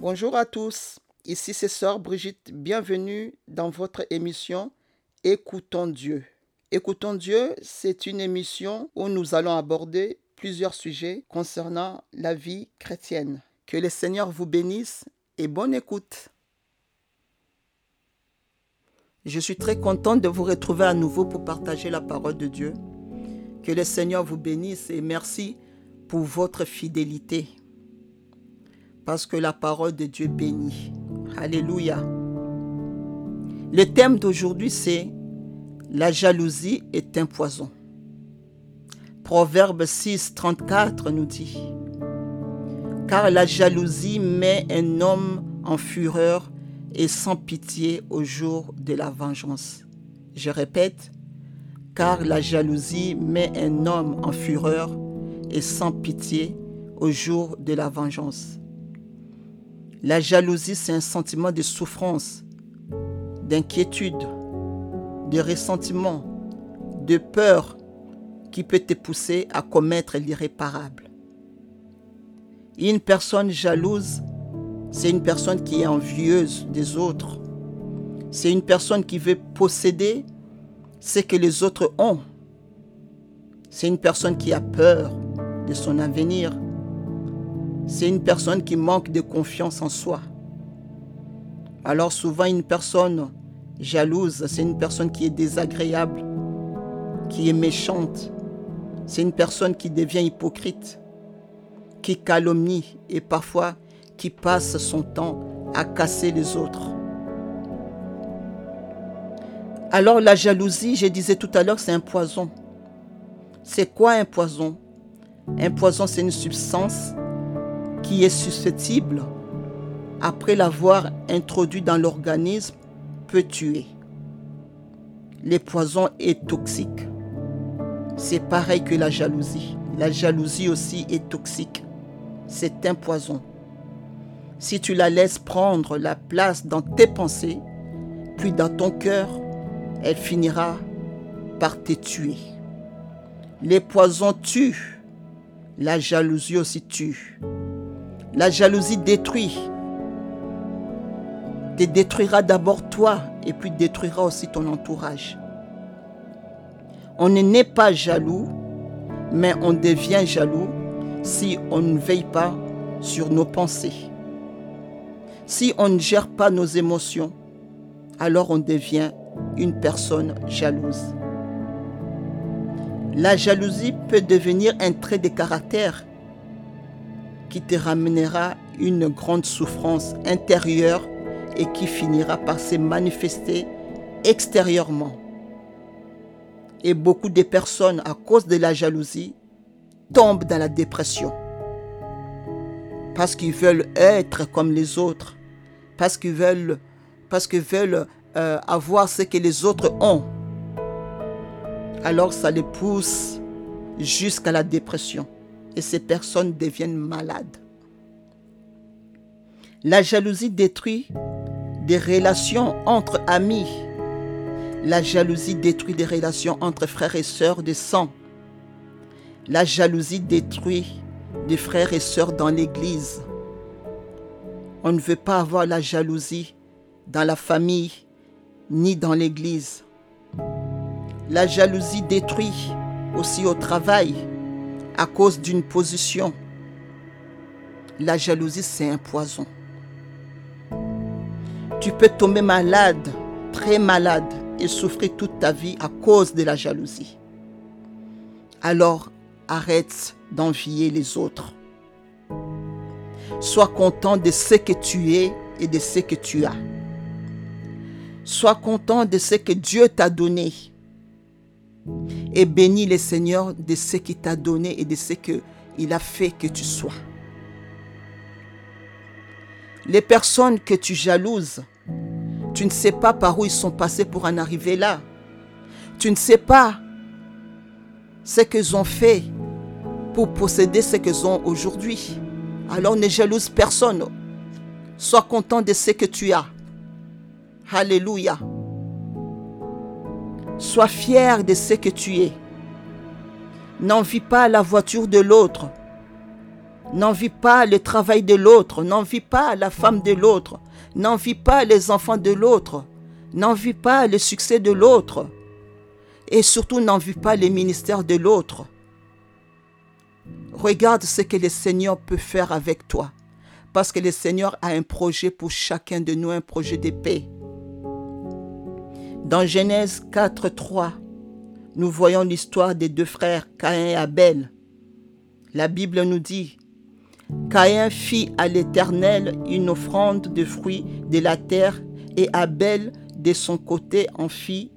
Bonjour à tous, ici c'est Sœur Brigitte, bienvenue dans votre émission Écoutons Dieu. Écoutons Dieu, c'est une émission où nous allons aborder plusieurs sujets concernant la vie chrétienne. Que le Seigneur vous bénisse et bonne écoute. Je suis très contente de vous retrouver à nouveau pour partager la parole de Dieu. Que le Seigneur vous bénisse et merci pour votre fidélité parce que la parole de Dieu bénit. Alléluia. Le thème d'aujourd'hui, c'est La jalousie est un poison. Proverbe 6, 34 nous dit Car la jalousie met un homme en fureur et sans pitié au jour de la vengeance. Je répète, car la jalousie met un homme en fureur et sans pitié au jour de la vengeance. La jalousie, c'est un sentiment de souffrance, d'inquiétude, de ressentiment, de peur qui peut te pousser à commettre l'irréparable. Une personne jalouse, c'est une personne qui est envieuse des autres. C'est une personne qui veut posséder ce que les autres ont. C'est une personne qui a peur de son avenir c'est une personne qui manque de confiance en soi. Alors souvent une personne jalouse, c'est une personne qui est désagréable, qui est méchante. C'est une personne qui devient hypocrite, qui calomnie et parfois qui passe son temps à casser les autres. Alors la jalousie, je disais tout à l'heure, c'est un poison. C'est quoi un poison? Un poison, c'est une substance qui est susceptible, après l'avoir introduit dans l'organisme, peut tuer. Les poisons est toxique. C'est pareil que la jalousie. La jalousie aussi est toxique. C'est un poison. Si tu la laisses prendre la place dans tes pensées, puis dans ton cœur, elle finira par te tuer. Les poisons tuent. La jalousie aussi tue. La jalousie détruit. Te détruira d'abord toi et puis détruira aussi ton entourage. On n'est pas jaloux, mais on devient jaloux si on ne veille pas sur nos pensées. Si on ne gère pas nos émotions, alors on devient une personne jalouse. La jalousie peut devenir un trait de caractère qui te ramènera une grande souffrance intérieure et qui finira par se manifester extérieurement. Et beaucoup de personnes, à cause de la jalousie, tombent dans la dépression. Parce qu'ils veulent être comme les autres. Parce qu'ils veulent, parce veulent euh, avoir ce que les autres ont. Alors ça les pousse jusqu'à la dépression et ces personnes deviennent malades. La jalousie détruit des relations entre amis. La jalousie détruit des relations entre frères et sœurs de sang. La jalousie détruit des frères et sœurs dans l'Église. On ne veut pas avoir la jalousie dans la famille ni dans l'Église. La jalousie détruit aussi au travail cause d'une position. La jalousie, c'est un poison. Tu peux tomber malade, très malade, et souffrir toute ta vie à cause de la jalousie. Alors, arrête d'envier les autres. Sois content de ce que tu es et de ce que tu as. Sois content de ce que Dieu t'a donné et bénis le Seigneur de ce qu'il t'a donné et de ce qu'il a fait que tu sois. Les personnes que tu jalouses, tu ne sais pas par où ils sont passés pour en arriver là. Tu ne sais pas ce qu'ils ont fait pour posséder ce qu'ils ont aujourd'hui. Alors ne jalouse personne. Sois content de ce que tu as. Alléluia. Sois fier de ce que tu es. N'envie pas la voiture de l'autre. N'envie pas le travail de l'autre, n'envie pas la femme de l'autre, n'envie pas les enfants de l'autre, n'envie pas le succès de l'autre, et surtout n'envie pas les ministères de l'autre. Regarde ce que le Seigneur peut faire avec toi, parce que le Seigneur a un projet pour chacun de nous, un projet de paix. Dans Genèse 4, 3, nous voyons l'histoire des deux frères, Caïn et Abel. La Bible nous dit, Caïn fit à l'Éternel une offrande de fruits de la terre, et Abel de son côté en fit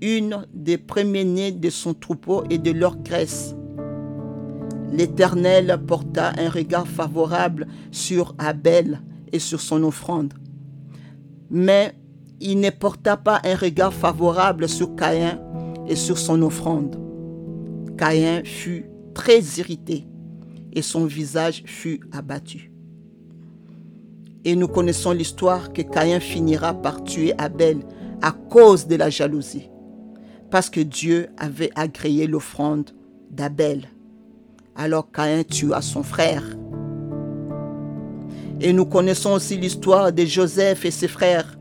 une des premiers-nés de son troupeau et de leur graisse. L'Éternel porta un regard favorable sur Abel et sur son offrande. Mais il ne porta pas un regard favorable sur Caïn et sur son offrande. Caïn fut très irrité et son visage fut abattu. Et nous connaissons l'histoire que Caïn finira par tuer Abel à cause de la jalousie, parce que Dieu avait agréé l'offrande d'Abel. Alors Caïn tua son frère. Et nous connaissons aussi l'histoire de Joseph et ses frères.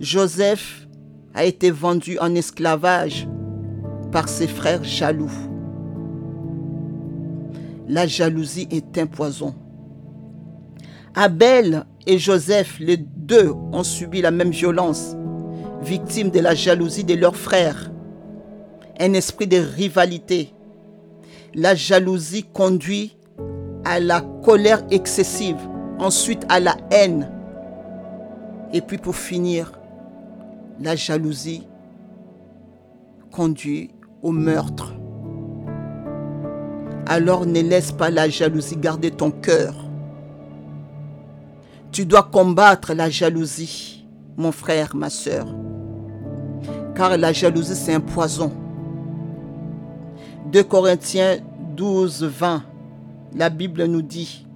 Joseph a été vendu en esclavage par ses frères jaloux. La jalousie est un poison. Abel et Joseph, les deux, ont subi la même violence, victimes de la jalousie de leurs frères. Un esprit de rivalité. La jalousie conduit à la colère excessive, ensuite à la haine. Et puis pour finir, la jalousie conduit au meurtre alors ne laisse pas la jalousie garder ton cœur. Tu dois combattre la jalousie, mon frère, ma soeur. Car la jalousie, c'est un poison. 2 Corinthiens 12, 20, la Bible nous dit,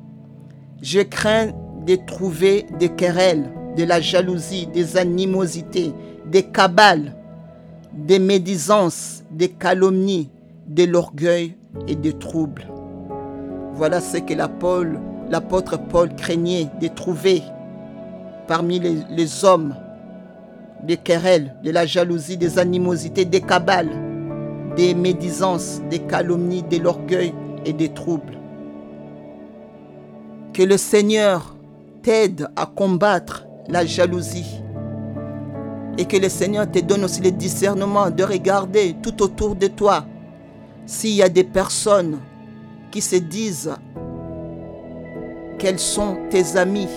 Je crains de trouver des querelles, de la jalousie, des animosités, des cabales, des médisances, des calomnies, de l'orgueil et des troubles. Voilà ce que l'apôtre Paul craignait de trouver parmi les, hommes, des querelles, de la jalousie, des animosités, des cabales, des médisances, des calomnies, de l'orgueil et des troubles. Que le Seigneur t'aide à combattre la jalousie et que le Seigneur te donne aussi le discernement de regarder tout autour de toi s'il y a des personnes qui se disent qu'elles sont tes amies,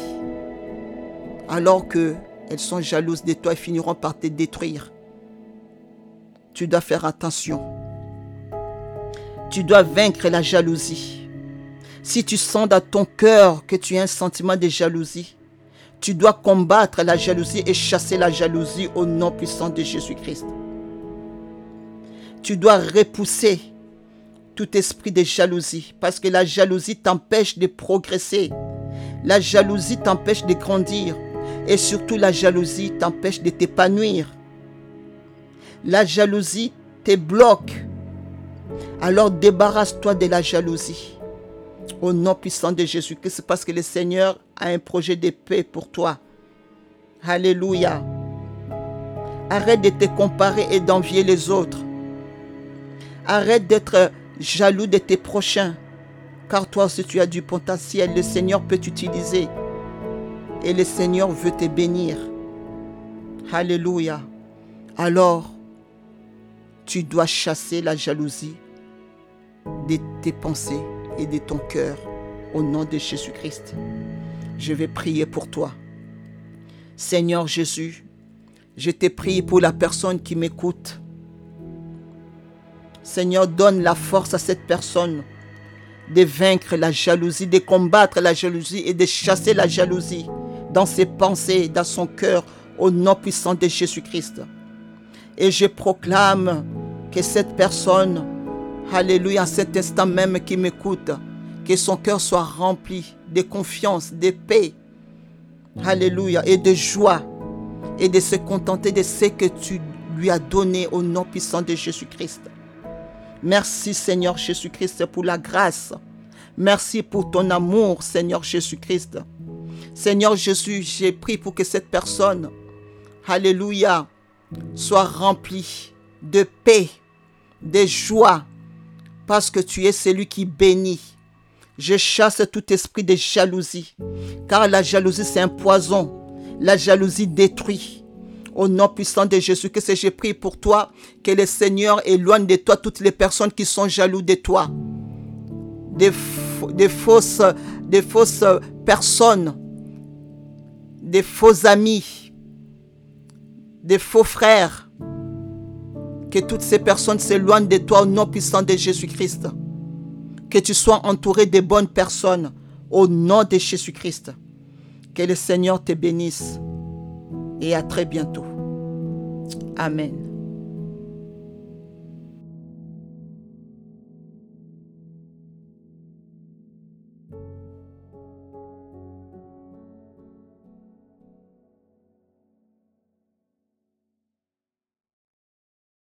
alors qu'elles sont jalouses de toi et finiront par te détruire, tu dois faire attention. Tu dois vaincre la jalousie. Si tu sens dans ton cœur que tu as un sentiment de jalousie, tu dois combattre la jalousie et chasser la jalousie au nom puissant de Jésus-Christ. Tu dois repousser tout esprit de jalousie, parce que la jalousie t'empêche de progresser. La jalousie t'empêche de grandir. Et surtout, la jalousie t'empêche de t'épanouir. La jalousie te bloque. Alors débarrasse-toi de la jalousie. Au nom puissant de Jésus-Christ, parce que le Seigneur un projet de paix pour toi. Alléluia. Arrête de te comparer et d'envier les autres. Arrête d'être jaloux de tes prochains. Car toi, si tu as du potentiel, le Seigneur peut t'utiliser. Et le Seigneur veut te bénir. Alléluia. Alors, tu dois chasser la jalousie de tes pensées et de ton cœur au nom de Jésus-Christ. Je vais prier pour toi. Seigneur Jésus, je te prie pour la personne qui m'écoute. Seigneur, donne la force à cette personne de vaincre la jalousie, de combattre la jalousie et de chasser la jalousie dans ses pensées, dans son cœur, au nom puissant de Jésus-Christ. Et je proclame que cette personne, alléluia, à cet instant même qui m'écoute, que son cœur soit rempli de confiance, de paix, alléluia, et de joie, et de se contenter de ce que tu lui as donné au nom puissant de Jésus-Christ. Merci Seigneur Jésus-Christ pour la grâce. Merci pour ton amour, Seigneur Jésus-Christ. Seigneur Jésus, j'ai pris pour que cette personne, Alléluia, soit remplie de paix, de joie, parce que tu es celui qui bénit. Je chasse tout esprit de jalousie, car la jalousie c'est un poison. La jalousie détruit. Au nom puissant de Jésus, c'est j'ai pris pour toi, que le Seigneur éloigne de toi toutes les personnes qui sont jaloux de toi. Fausses, des fausses personnes, des faux amis, des faux frères. Que toutes ces personnes s'éloignent de toi au nom puissant de Jésus-Christ. Que tu sois entouré de bonnes personnes au nom de Jésus-Christ. Que le Seigneur te bénisse et à très bientôt. Amen.